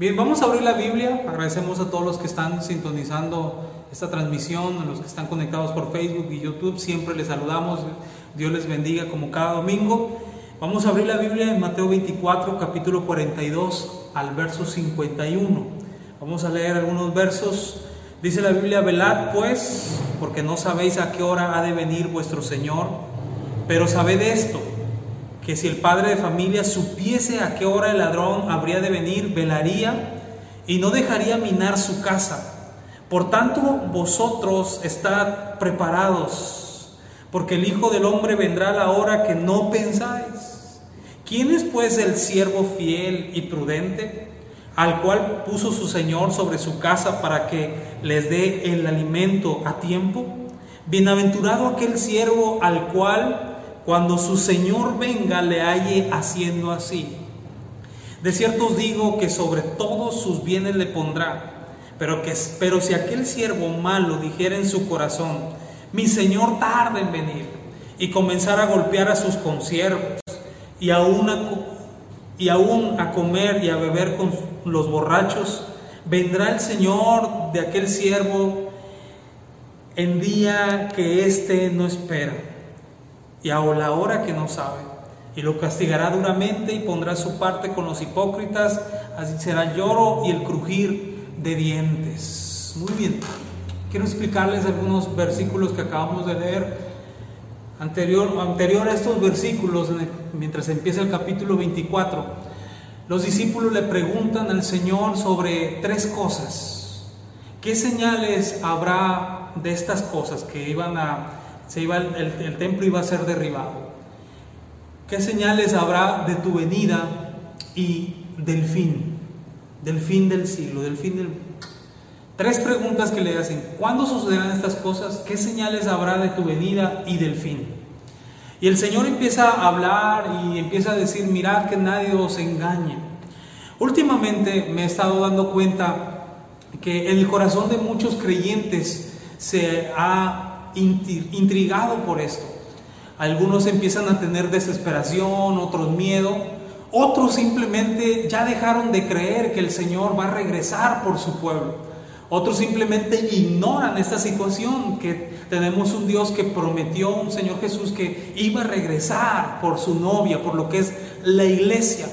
Bien, vamos a abrir la Biblia. Agradecemos a todos los que están sintonizando esta transmisión, a los que están conectados por Facebook y YouTube. Siempre les saludamos. Dios les bendiga como cada domingo. Vamos a abrir la Biblia en Mateo 24, capítulo 42 al verso 51. Vamos a leer algunos versos. Dice la Biblia, velad pues, porque no sabéis a qué hora ha de venir vuestro Señor, pero sabed esto que si el padre de familia supiese a qué hora el ladrón habría de venir, velaría y no dejaría minar su casa. Por tanto, vosotros estad preparados, porque el Hijo del Hombre vendrá a la hora que no pensáis. ¿Quién es pues el siervo fiel y prudente, al cual puso su Señor sobre su casa para que les dé el alimento a tiempo? Bienaventurado aquel siervo al cual cuando su Señor venga le halle haciendo así. De cierto os digo que sobre todos sus bienes le pondrá, pero, que, pero si aquel siervo malo dijera en su corazón, mi Señor tarda en venir, y comenzar a golpear a sus consiervos, y aún a, y aún a comer y a beber con los borrachos, vendrá el Señor de aquel siervo en día que éste no espera y a la hora que no sabe. Y lo castigará duramente y pondrá su parte con los hipócritas, así será lloro y el crujir de dientes. Muy bien, quiero explicarles algunos versículos que acabamos de leer. Anterior, anterior a estos versículos, mientras empieza el capítulo 24, los discípulos le preguntan al Señor sobre tres cosas. ¿Qué señales habrá de estas cosas que iban a se iba el, templo iba a ser derribado. ¿Qué señales habrá de tu venida y del fin? Del fin del siglo, del fin del... Tres preguntas que le hacen. ¿Cuándo sucederán estas cosas? ¿Qué señales habrá de tu venida y del fin? Y el Señor empieza a hablar y empieza a decir, mirad que nadie os engañe. Últimamente me he estado dando cuenta que en el corazón de muchos creyentes se ha intrigado por esto. Algunos empiezan a tener desesperación, otros miedo, otros simplemente ya dejaron de creer que el Señor va a regresar por su pueblo. Otros simplemente ignoran esta situación, que tenemos un Dios que prometió, un Señor Jesús que iba a regresar por su novia, por lo que es la iglesia.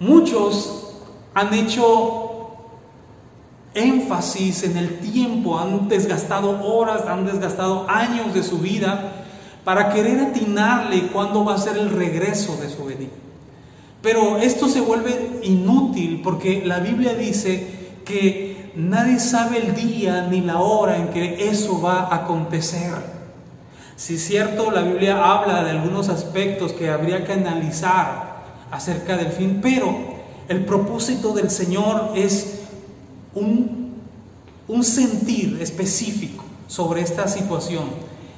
Muchos han hecho énfasis en el tiempo, han desgastado horas, han desgastado años de su vida para querer atinarle cuándo va a ser el regreso de su venida. Pero esto se vuelve inútil porque la Biblia dice que nadie sabe el día ni la hora en que eso va a acontecer. Si es cierto, la Biblia habla de algunos aspectos que habría que analizar acerca del fin, pero el propósito del Señor es un, sentir específico sobre esta situación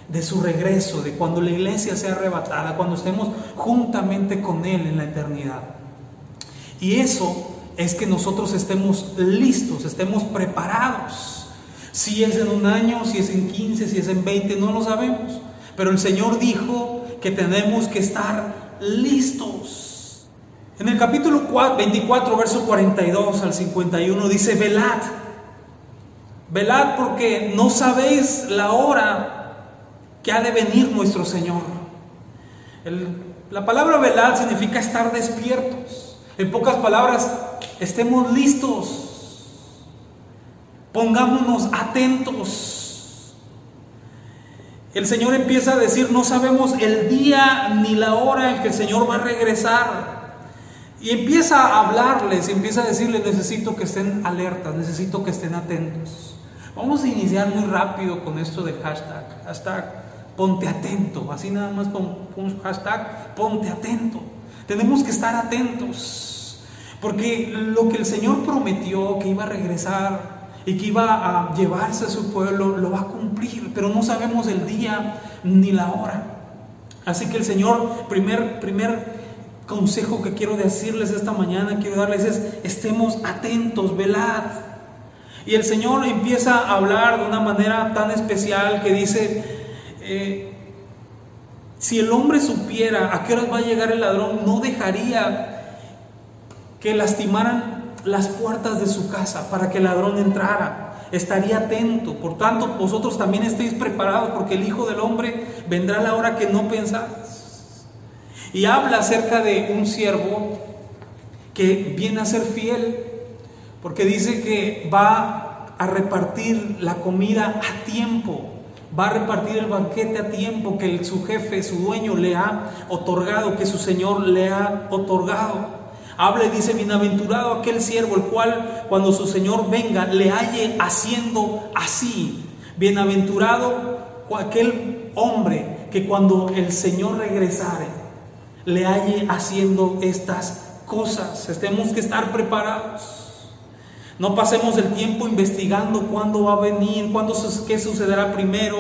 de su regreso, de cuando la iglesia sea arrebatada, cuando estemos juntamente con Él en la eternidad. Y eso es que nosotros estemos listos, estemos preparados. Si es en un año, si es en 15, si es en 20, no lo sabemos. Pero el Señor dijo que tenemos que estar listos. En el capítulo 24, verso 42 al 51 dice, velad, velad porque no sabéis la hora que ha de venir nuestro Señor. la palabra velad significa estar despiertos. En pocas palabras, estemos listos, pongámonos atentos. El Señor empieza a decir, no sabemos el día ni la hora en que el Señor va a regresar. Y empieza a hablarles, empieza a decirles, necesito que estén alertas, necesito que estén atentos. Vamos a iniciar muy rápido con esto del hashtag. Hashtag ponte atento. Así nada más con un hashtag ponte atento. Tenemos que estar atentos. Porque lo que el Señor prometió que iba a regresar y que iba a llevarse a su pueblo, lo va a cumplir. Pero no sabemos el día ni la hora. Así que el Señor, primer, primer consejo que quiero decirles esta mañana, quiero darles es, estemos atentos, velad. Y el Señor empieza a hablar de una manera tan especial que dice, eh, si el hombre supiera a qué horas va a llegar el ladrón, no dejaría que lastimaran las puertas de su casa para que el ladrón entrara. Estaría atento. Por tanto, vosotros también estéis preparados porque el Hijo del Hombre vendrá a la hora que no pensáis. Y habla acerca de un siervo que viene a ser fiel porque dice que va a repartir la comida a tiempo va a repartir el banquete a tiempo que su jefe, su dueño le ha otorgado, que su Señor le ha otorgado. Habla y dice, bienaventurado aquel siervo, el cual cuando su Señor venga le halle haciendo así. Bienaventurado aquel hombre que cuando el Señor regresare le halle haciendo estas cosas. Tenemos que estar preparados. No pasemos el tiempo investigando cuándo va a venir, cuándo, qué sucederá primero.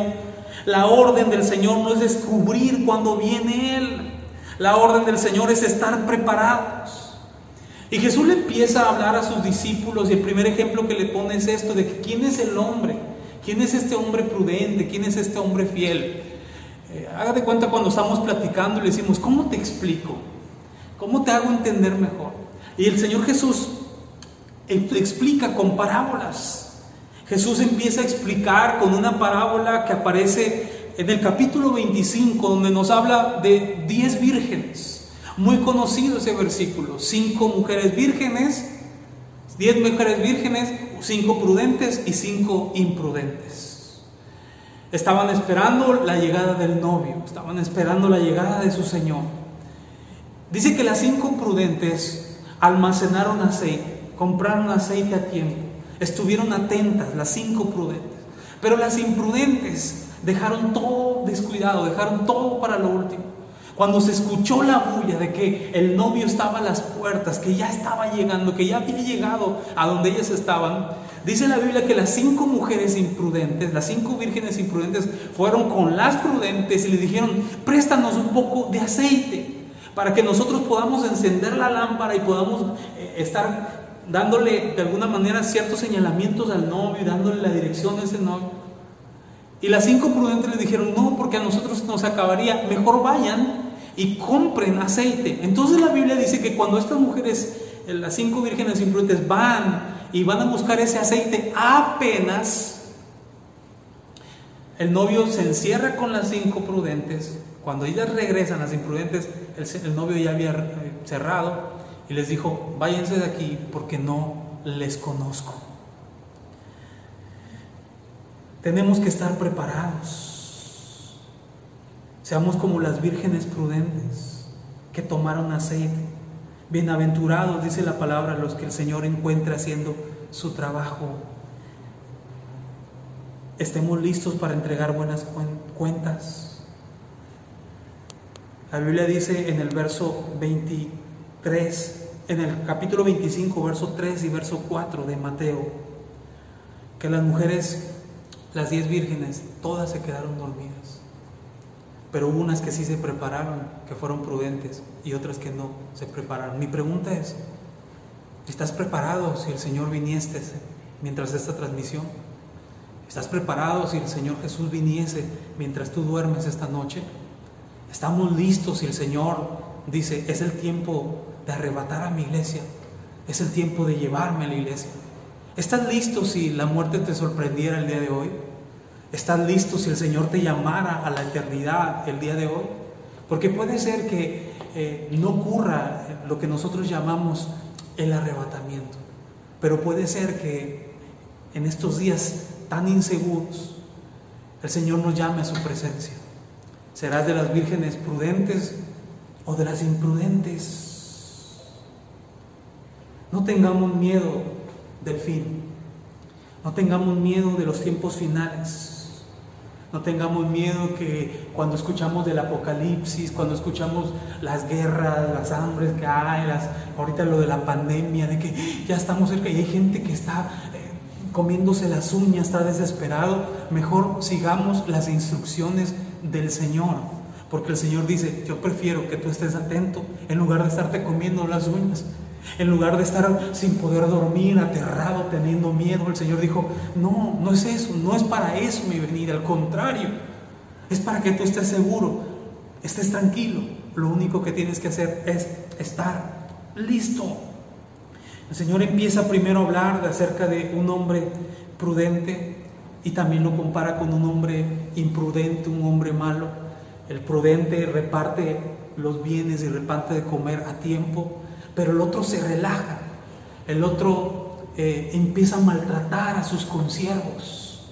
La orden del Señor no es descubrir cuándo viene Él. La orden del Señor es estar preparados. Y Jesús le empieza a hablar a sus discípulos y el primer ejemplo que le pone es esto, de que quién es el hombre, quién es este hombre prudente, quién es este hombre fiel. Eh, haga de cuenta cuando estamos platicando le decimos, ¿cómo te explico? ¿Cómo te hago entender mejor? Y el Señor Jesús explica con parábolas. Jesús empieza a explicar con una parábola que aparece en el capítulo 25, donde nos habla de 10 vírgenes. Muy conocido ese versículo. Cinco mujeres vírgenes, 10 mujeres vírgenes, cinco prudentes y cinco imprudentes. Estaban esperando la llegada del novio, estaban esperando la llegada de su Señor. Dice que las cinco prudentes almacenaron aceite compraron aceite a tiempo, estuvieron atentas, las cinco prudentes. Pero las imprudentes dejaron todo descuidado, dejaron todo para lo último. Cuando se escuchó la bulla de que el novio estaba a las puertas, que ya estaba llegando, que ya había llegado a donde ellas estaban, dice la Biblia que las cinco mujeres imprudentes, las cinco vírgenes imprudentes, fueron con las prudentes y le dijeron, préstanos un poco de aceite para que nosotros podamos encender la lámpara y podamos eh, estar dándole de alguna manera ciertos señalamientos al novio y dándole la dirección a ese novio. Y las cinco prudentes le dijeron, no, porque a nosotros nos acabaría, mejor vayan y compren aceite. Entonces la Biblia dice que cuando estas mujeres, eh, las cinco vírgenes imprudentes, van y van a buscar ese aceite, apenas el novio se encierra con las cinco prudentes. Cuando ellas regresan, las imprudentes, el, el novio ya había eh, cerrado y les dijo, váyanse de aquí porque no les conozco. Tenemos que estar preparados. Seamos como las vírgenes prudentes que tomaron aceite. Bienaventurados, dice la palabra, los que el Señor encuentra haciendo su trabajo. Estemos listos para entregar buenas cuentas. La Biblia dice en el verso 23, 3, en el capítulo 25, verso 3 y verso 4 de Mateo, que las mujeres, las diez vírgenes, todas se quedaron dormidas. Pero unas que sí se prepararon, que fueron prudentes, y otras que no se prepararon. Mi pregunta es, ¿estás preparado si el Señor viniese mientras esta transmisión? ¿Estás preparado si el Señor Jesús viniese mientras tú duermes esta noche? ¿Estamos listos si el Señor dice, es el tiempo de arrebatar a mi iglesia, es el tiempo de llevarme a la iglesia. ¿Estás listo si la muerte te sorprendiera el día de hoy? ¿Estás listo si el Señor te llamara a la eternidad el día de hoy? Porque puede ser que eh, no ocurra lo que nosotros llamamos el arrebatamiento, pero puede ser que en estos días tan inseguros el Señor nos llame a su presencia. Serás de las vírgenes prudentes o de las imprudentes. No tengamos miedo del fin. No tengamos miedo de los tiempos finales. No tengamos miedo que cuando escuchamos del apocalipsis, cuando escuchamos las guerras, las hambres que hay, ahorita lo de la pandemia, de que ya estamos cerca y hay gente que está eh, comiéndose las uñas, está desesperado, mejor sigamos las instrucciones del Señor. Porque el Señor dice, yo prefiero que tú estés atento en lugar de estarte comiendo las uñas. En lugar de estar sin poder dormir, aterrado, teniendo miedo, el Señor dijo, no, no es eso, no es para eso mi venida, al contrario, es para que tú estés seguro, estés tranquilo. Lo único que tienes que hacer es estar listo. El Señor empieza primero a hablar de acerca de un hombre prudente y también lo compara con un hombre imprudente, un hombre malo. El prudente reparte los bienes y reparte de comer a tiempo, pero el otro se relaja, el otro eh, empieza a maltratar a sus consiervos,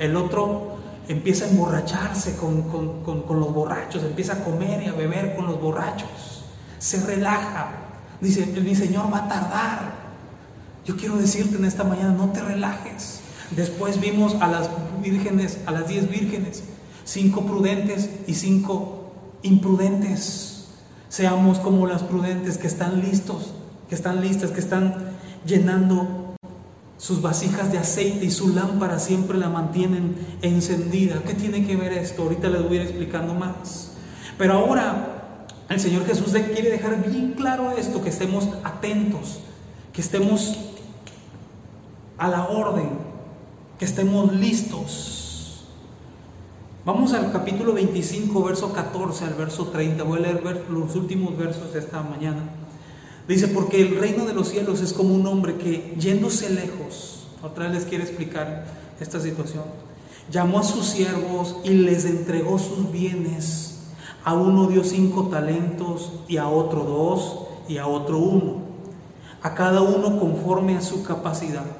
el otro empieza a emborracharse con, con los borrachos, empieza a comer y a beber con los borrachos, se relaja, dice, mi Señor va a tardar. Yo quiero decirte en esta mañana, no te relajes. Después vimos a las vírgenes, a las diez vírgenes, cinco prudentes y cinco imprudentes. Seamos como las prudentes que están listos, que están listas, que están llenando sus vasijas de aceite y su lámpara siempre la mantienen encendida. ¿Qué tiene que ver esto? Ahorita les voy a ir explicando más. Pero ahora el Señor Jesús quiere dejar bien claro esto, que estemos atentos, que estemos a la orden, que estemos listos. Vamos al capítulo 25, verso 14 al verso 30. Voy a leer los últimos versos de esta mañana. Dice, porque el reino de los cielos es como un hombre que yéndose lejos, otra vez les quiere explicar esta situación, llamó a sus siervos y les entregó sus bienes. A uno dio cinco talentos y a otro dos y a otro uno. A cada uno conforme a su capacidad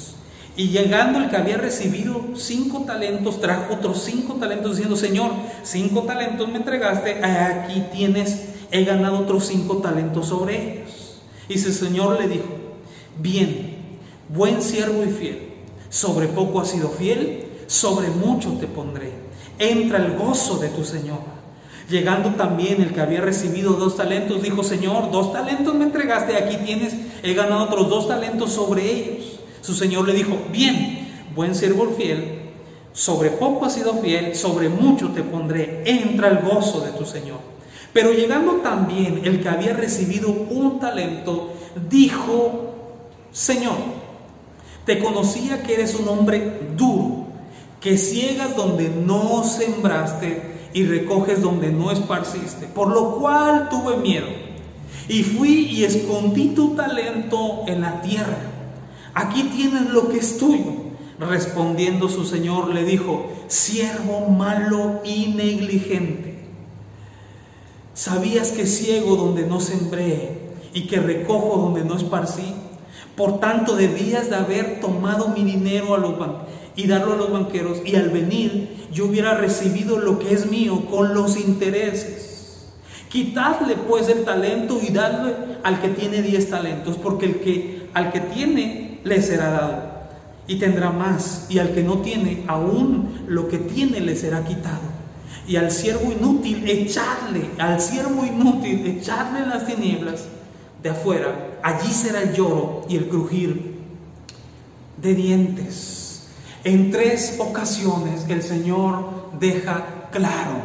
Y llegando el que había recibido cinco talentos, trajo otros cinco talentos diciendo, Señor, cinco talentos me entregaste, aquí tienes, he ganado otros cinco talentos sobre ellos. Y su Señor le dijo, bien, buen siervo y fiel, sobre poco has sido fiel, sobre mucho te pondré. Entra el gozo de tu Señor. Llegando también el que había recibido dos talentos, dijo, Señor, dos talentos me entregaste, aquí tienes, he ganado otros dos talentos sobre ellos. Su Señor le dijo, bien, buen siervo fiel, sobre poco has sido fiel, sobre mucho te pondré, entra el gozo de tu Señor. Pero llegando también el que había recibido un talento, dijo, Señor, te conocía que eres un hombre duro, que ciegas donde no sembraste y recoges donde no esparciste, por lo cual tuve miedo. Y fui y escondí tu talento en la tierra aquí tienes lo que es tuyo. Respondiendo su señor le dijo, siervo malo y negligente, ¿sabías que ciego donde no sembré y que recojo donde no esparcí? Por tanto, debías de haber tomado mi dinero a los y darlo a los banqueros, y al venir yo hubiera recibido lo que es mío con los intereses. Quitadle pues el talento y dadle al que tiene diez talentos, porque el que al que tiene le será dado y tendrá más, y al que no tiene, aún lo que tiene le será quitado. Y al siervo inútil, echarle, al siervo inútil, echarle las tinieblas de afuera, allí será el lloro y el crujir de dientes. En tres ocasiones el Señor deja claro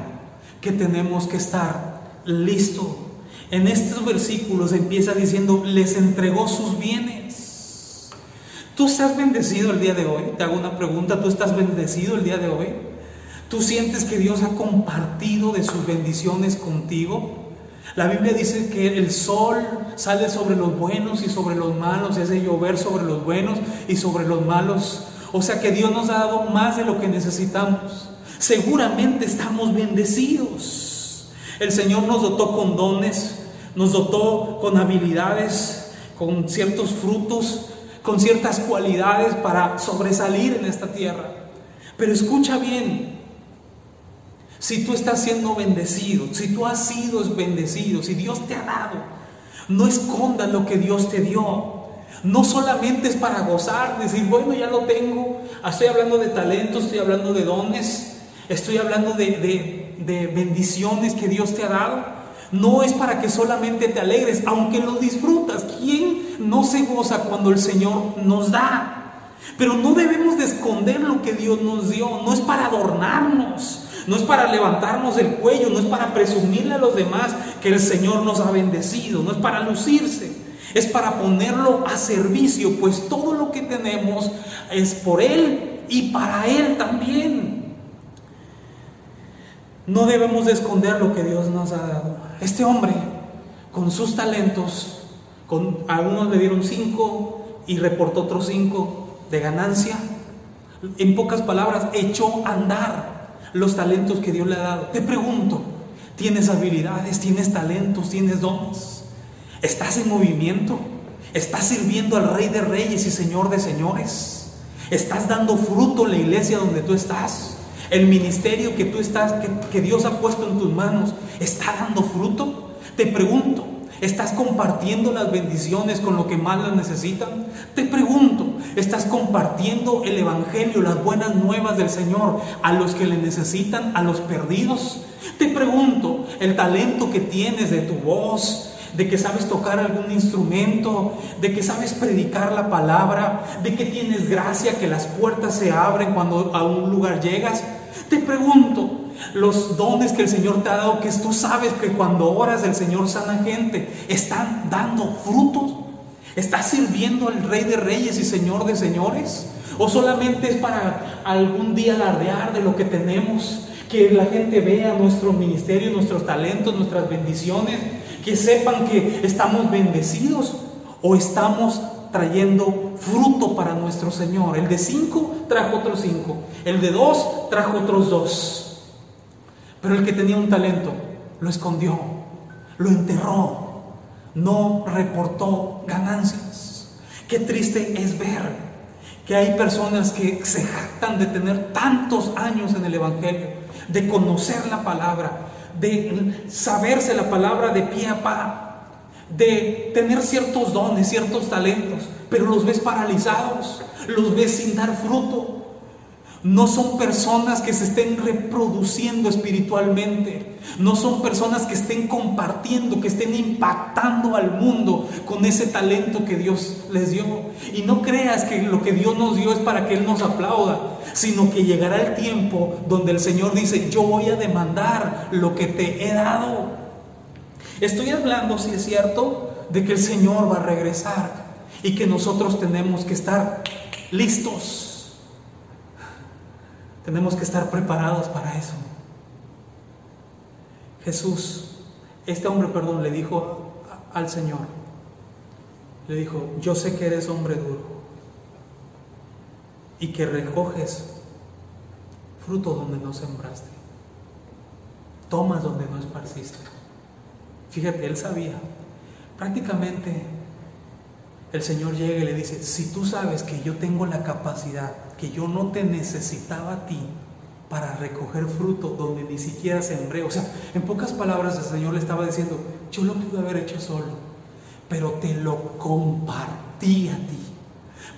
que tenemos que estar listos. En estos versículos empieza diciendo, les entregó sus bienes. ¿Tú estás bendecido el día de hoy? Te hago una pregunta, ¿tú estás bendecido el día de hoy? ¿Tú sientes que Dios ha compartido de sus bendiciones contigo? La Biblia dice que el sol sale sobre los buenos y sobre los malos, es de llover sobre los buenos y sobre los malos. O sea que Dios nos ha dado más de lo que necesitamos. Seguramente estamos bendecidos. El Señor nos dotó con dones, nos dotó con habilidades, con ciertos frutos, con ciertas cualidades para sobresalir en esta tierra. Pero escucha bien, si tú estás siendo bendecido, si tú has sido bendecido, si Dios te ha dado, no escondas lo que Dios te dio. No solamente es para gozar, decir, bueno, ya lo tengo. Estoy hablando de talentos, estoy hablando de dones, estoy hablando de, de bendiciones que Dios te ha dado. No es para que solamente te alegres, aunque lo disfrutas. ¿Quién no se goza cuando el Señor nos da? Pero no debemos de esconder lo que Dios nos dio. No es para adornarnos. No es para levantarnos el cuello. No es para presumirle a los demás que el Señor nos ha bendecido. No es para lucirse. Es para ponerlo a servicio. Pues todo lo que tenemos es por Él y para Él también. No debemos de esconder lo que Dios nos ha dado. Este hombre, con sus talentos, con, a unos le dieron cinco y reportó otros cinco de ganancia. En pocas palabras, echó a andar los talentos que Dios le ha dado. Te pregunto, ¿tienes habilidades, tienes talentos, tienes dones? ¿Estás en movimiento? ¿Estás sirviendo al Rey de Reyes y Señor de Señores? ¿Estás dando fruto en la iglesia donde tú estás? ¿El ministerio que tú estás, que, Dios ha puesto en tus manos, está dando fruto? Te pregunto, ¿Estás compartiendo las bendiciones con lo que más las necesitan? Te pregunto, ¿estás compartiendo el Evangelio, las buenas nuevas del Señor a los que le necesitan, a los perdidos? Te pregunto, el talento que tienes de tu voz, de que sabes tocar algún instrumento, de que sabes predicar la palabra, de que tienes gracia, que las puertas se abren cuando a un lugar llegas. Te pregunto, los dones que el Señor te ha dado, que tú sabes que cuando oras el Señor sana gente, están dando frutos. ¿Estás sirviendo al Rey de Reyes y Señor de Señores? ¿O solamente es para algún día alardear de lo que tenemos? Que la gente vea nuestro ministerio, nuestros talentos, nuestras bendiciones, que sepan que estamos bendecidos o estamos trayendo fruto para nuestro Señor. El de cinco trajo otros cinco, el de dos trajo otros dos. Pero el que tenía un talento lo escondió, lo enterró, no reportó ganancias. Qué triste es ver que hay personas que se jactan de tener tantos años en el Evangelio, de conocer la palabra, de saberse la palabra de pie a pa, de tener ciertos dones, ciertos talentos, pero los ves paralizados, los ves sin dar fruto, no son personas que se estén reproduciendo espiritualmente. No son personas que estén compartiendo, que estén impactando al mundo con ese talento que Dios les dio. Y no creas que lo que Dios nos dio es para que Él nos aplauda, sino que llegará el tiempo donde el Señor dice, yo voy a demandar lo que te he dado. Estoy hablando, si es cierto, de que el Señor va a regresar y que nosotros tenemos que estar listos tenemos que estar preparados para eso. Jesús, este hombre, perdón, le dijo al Señor, le dijo, yo sé que eres hombre duro y que recoges fruto donde no sembraste, tomas donde no esparciste. Fíjate, él sabía, prácticamente el Señor llega y le dice, si tú sabes que yo tengo la capacidad que yo no te necesitaba a ti para recoger fruto donde ni siquiera sembré. O sea, en pocas palabras el Señor le estaba diciendo, yo lo pude haber hecho solo, pero te lo compartí a ti,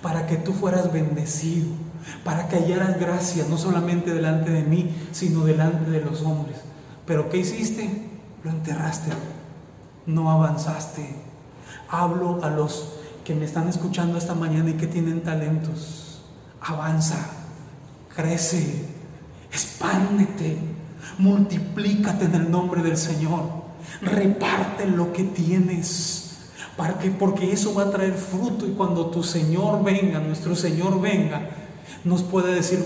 para que tú fueras bendecido, para que hallaras gracia, no solamente delante de mí, sino delante de los hombres. Pero ¿qué hiciste? Lo enterraste, no avanzaste. Hablo a los que me están escuchando esta mañana y que tienen talentos avanza, crece, expándete, multiplícate en el nombre del Señor, reparte lo que tienes. Para que, porque eso va a traer fruto y cuando tu Señor venga, nuestro Señor venga, nos puede decir,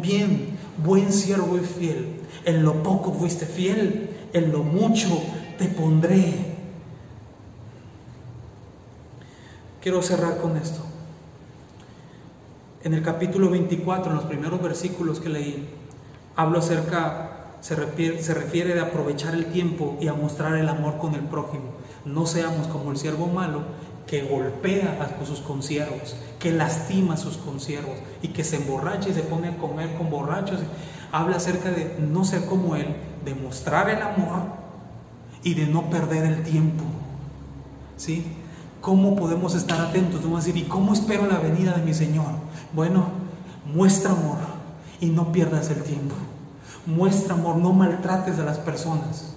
bien, buen siervo y fiel, en lo poco fuiste fiel, en lo mucho te pondré. Quiero cerrar con esto. En el capítulo 24, en los primeros versículos que leí, hablo acerca, se refiere, se refiere de aprovechar el tiempo y a mostrar el amor con el prójimo. No seamos como el siervo malo que golpea a sus consiervos, que lastima a sus consiervos y que se emborracha y se pone a comer con borrachos. Habla acerca de no ser como él, de mostrar el amor y de no perder el tiempo. ¿Sí? ¿Cómo podemos estar atentos? Vamos a decir, ¿y cómo espero la venida de mi Señor? Bueno, muestra amor y no pierdas el tiempo. Muestra amor, no maltrates a las personas.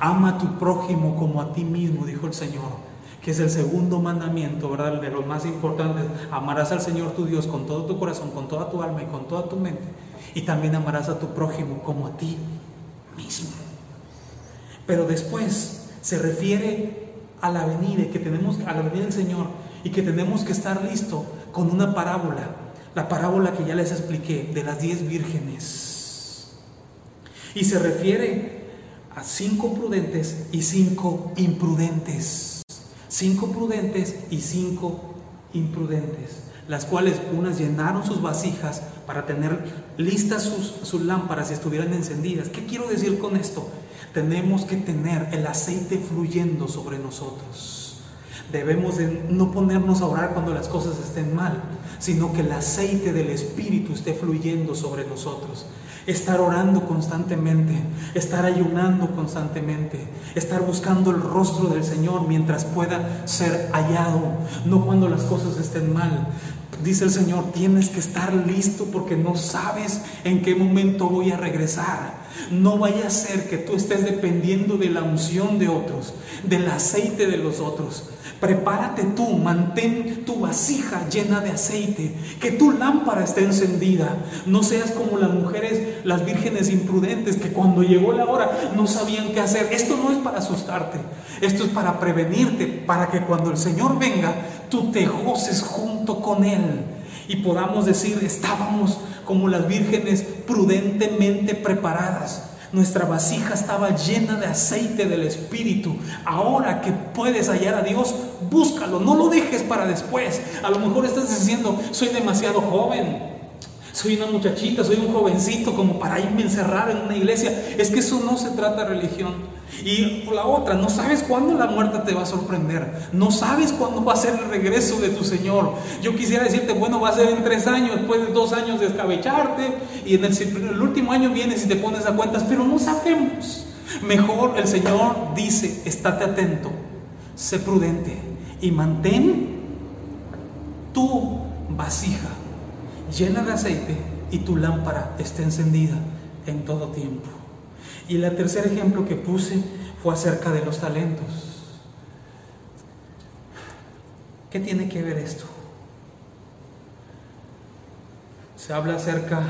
Ama a tu prójimo como a ti mismo, dijo el Señor. que es el segundo mandamiento, ¿verdad? De los más importantes. Amarás al Señor tu Dios con todo tu corazón, con toda tu alma y con toda tu mente. Y también amarás a tu prójimo como a ti mismo. Pero después se refiere a la venida, que tenemos, a la venida del Señor y que tenemos que estar listo con una parábola, la parábola que ya les expliqué de las diez vírgenes. Y se refiere a cinco prudentes y cinco imprudentes. Cinco prudentes y cinco imprudentes, las cuales unas llenaron sus vasijas para tener listas sus, sus lámparas y estuvieran encendidas. ¿Qué quiero decir con esto? Tenemos que tener el aceite fluyendo sobre nosotros. Debemos de no ponernos a orar cuando las cosas estén mal, sino que el aceite del Espíritu esté fluyendo sobre nosotros. Estar orando constantemente, estar ayunando constantemente, estar buscando el rostro del Señor mientras pueda ser hallado, no cuando las cosas estén mal, dice el Señor, tienes que estar listo porque no sabes en qué momento voy a regresar. No vaya a ser que tú estés dependiendo de la unción de otros, del aceite de los otros. Prepárate tú, mantén tu vasija llena de aceite, que tu lámpara esté encendida. No seas como las mujeres, las vírgenes imprudentes, que cuando llegó la hora no sabían qué hacer. Esto no es para asustarte, esto es para prevenirte, para que cuando el Señor venga, tú te goces junto con Él y podamos decir, estábamos como las vírgenes prudentemente preparadas. Nuestra vasija estaba llena de aceite del Espíritu. Ahora que puedes hallar a Dios, búscalo, no lo dejes para después. A lo mejor estás diciendo, soy demasiado joven, soy una muchachita, soy un jovencito como para irme encerrar en una iglesia. Es que eso no se trata de religión. Y la otra, no sabes cuándo la muerte te va a sorprender. No sabes cuándo va a ser el regreso de tu Señor. Yo quisiera decirte, bueno, va a ser en tres años, después de dos años de escabecharte. Y en el, último año vienes y te pones a cuentas, pero no sabemos. Mejor el Señor dice, estate atento, sé prudente y mantén tu vasija llena de aceite y tu lámpara esté encendida en todo tiempo. Y el tercer ejemplo que puse fue acerca de los talentos. ¿Qué tiene que ver esto? Se habla acerca,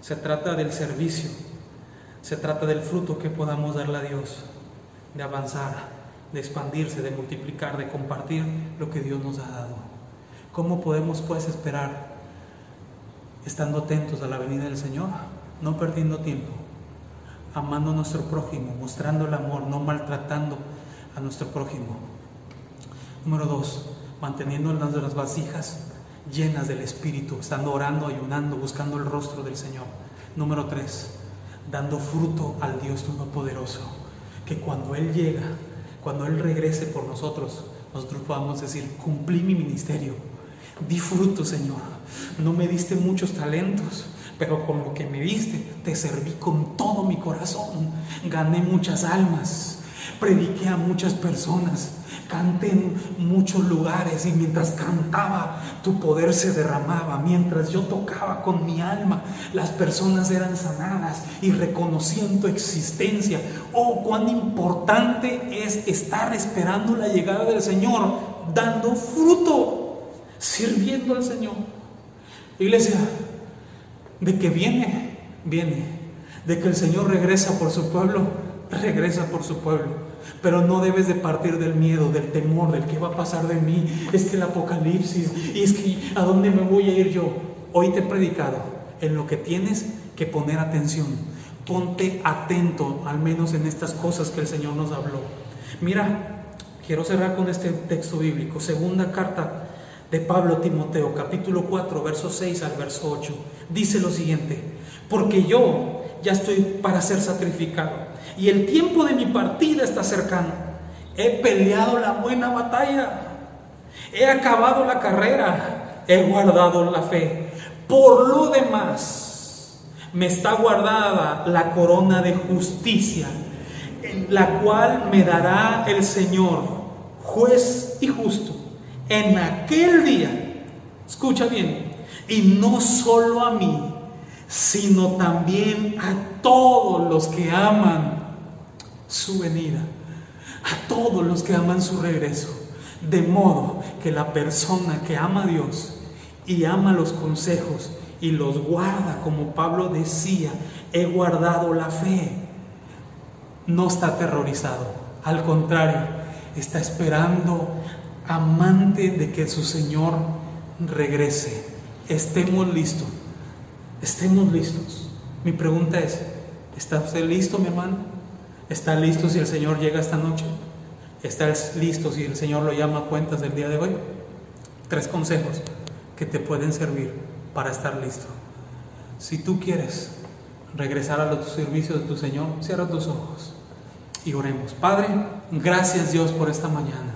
se trata del servicio, se trata del fruto que podamos darle a Dios, de avanzar, de expandirse, de multiplicar, de compartir lo que Dios nos ha dado. ¿Cómo podemos pues esperar estando atentos a la venida del Señor, no perdiendo tiempo, amando a nuestro prójimo, mostrando el amor, no maltratando a nuestro prójimo. Número dos, manteniendo las vasijas llenas del Espíritu, estando orando, ayunando, buscando el rostro del Señor. Número tres, dando fruto al Dios Todopoderoso, que cuando Él llega, cuando Él regrese por nosotros, nosotros podamos decir, cumplí mi ministerio, di fruto, Señor. No me diste muchos talentos, pero con lo que me diste, te serví con todo mi corazón. Gané muchas almas, prediqué a muchas personas, canté en muchos lugares y mientras cantaba, tu poder se derramaba. Mientras yo tocaba con mi alma, las personas eran sanadas y reconocían tu existencia. Oh, cuán importante es estar esperando la llegada del Señor, dando fruto, sirviendo al Señor. Iglesia, de que viene, viene. De que el Señor regresa por su pueblo, regresa por su pueblo. Pero no debes de partir del miedo, del temor, del que va a pasar de mí. Es que el apocalipsis, y es que a dónde me voy a ir yo. Hoy te he predicado en lo que tienes que poner atención. Ponte atento, al menos en estas cosas que el Señor nos habló. Mira, quiero cerrar con este texto bíblico. Segunda carta de Pablo Timoteo, capítulo 4, verso 6 al verso 8, dice lo siguiente, porque yo ya estoy para ser sacrificado y el tiempo de mi partida está cercano. He peleado la buena batalla, he acabado la carrera, he guardado la fe. Por lo demás, me está guardada la corona de justicia, la cual me dará el Señor, juez y justo en aquel día, escucha bien, y no solo a mí, sino también a todos los que aman su venida, a todos los que aman su regreso. De modo que la persona que ama a Dios y ama los consejos y los guarda, como Pablo decía, he guardado la fe, no está aterrorizado. Al contrario, está esperando, amante de que su Señor regrese. Estemos listos, estemos listos. Mi pregunta es, ¿está usted listo, mi hermano? ¿Está listo si el Señor llega esta noche? ¿Está listo si el Señor lo llama a cuentas del día de hoy? Tres consejos que te pueden servir para estar listo. Si tú quieres regresar a los servicios de tu Señor, cierra tus ojos y oremos. Padre, gracias Dios por esta mañana,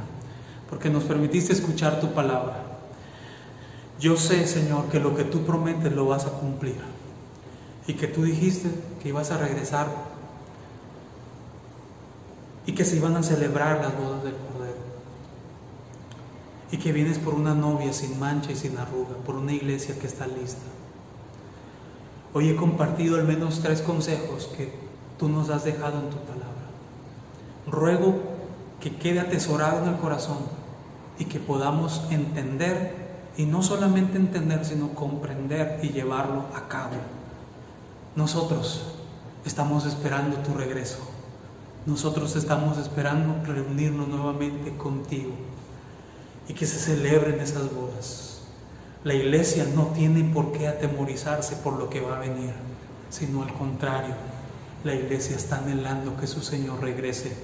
porque nos permitiste escuchar tu palabra. Yo sé, Señor, que lo que tú prometes lo vas a cumplir y que tú dijiste que ibas a regresar y que se iban a celebrar las bodas del Cordero y que vienes por una novia sin mancha y sin arruga, por una iglesia que está lista. Hoy he compartido al menos tres consejos que tú nos has dejado en tu palabra. Ruego que quede atesorado en el corazón y que podamos entender, y no solamente entender, sino comprender y llevarlo a cabo. Nosotros estamos esperando tu regreso. Nosotros estamos esperando reunirnos nuevamente contigo y que se celebren esas bodas. La iglesia no tiene por qué atemorizarse por lo que va a venir, sino al contrario, la iglesia está anhelando que su Señor regrese.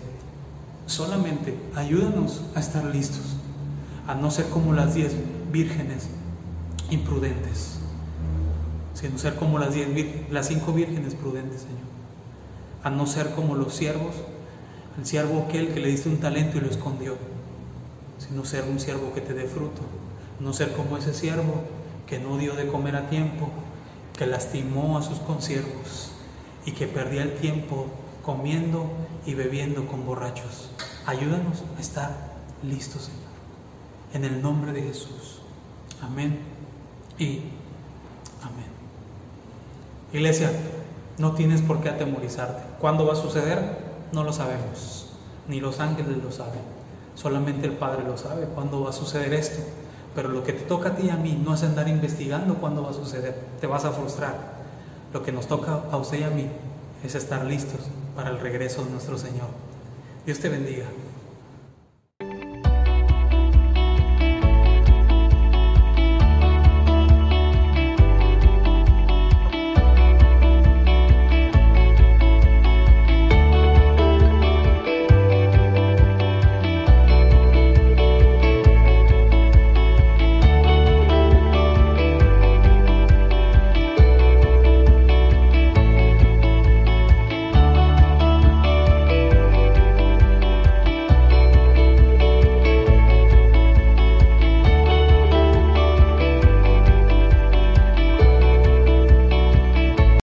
Solamente ayúdanos a estar listos, a no ser como las diez vírgenes imprudentes, sino ser como las, diez, las cinco vírgenes prudentes, Señor. A no ser como los siervos, el siervo aquel que le diste un talento y lo escondió sino ser un siervo que te dé fruto, no ser como ese siervo que no dio de comer a tiempo, que lastimó a sus consiervos y que perdía el tiempo comiendo y bebiendo con borrachos. Ayúdanos a estar listos, Señor. En el nombre de Jesús. Amén y amén. Iglesia, no tienes por qué atemorizarte. ¿Cuándo va a suceder? No lo sabemos. Ni los ángeles lo saben. Solamente el Padre lo sabe cuándo va a suceder esto. Pero lo que te toca a ti y a mí no es andar investigando cuándo va a suceder. Te vas a frustrar. Lo que nos toca a usted y a mí es estar listos para el regreso de nuestro Señor. Dios te bendiga.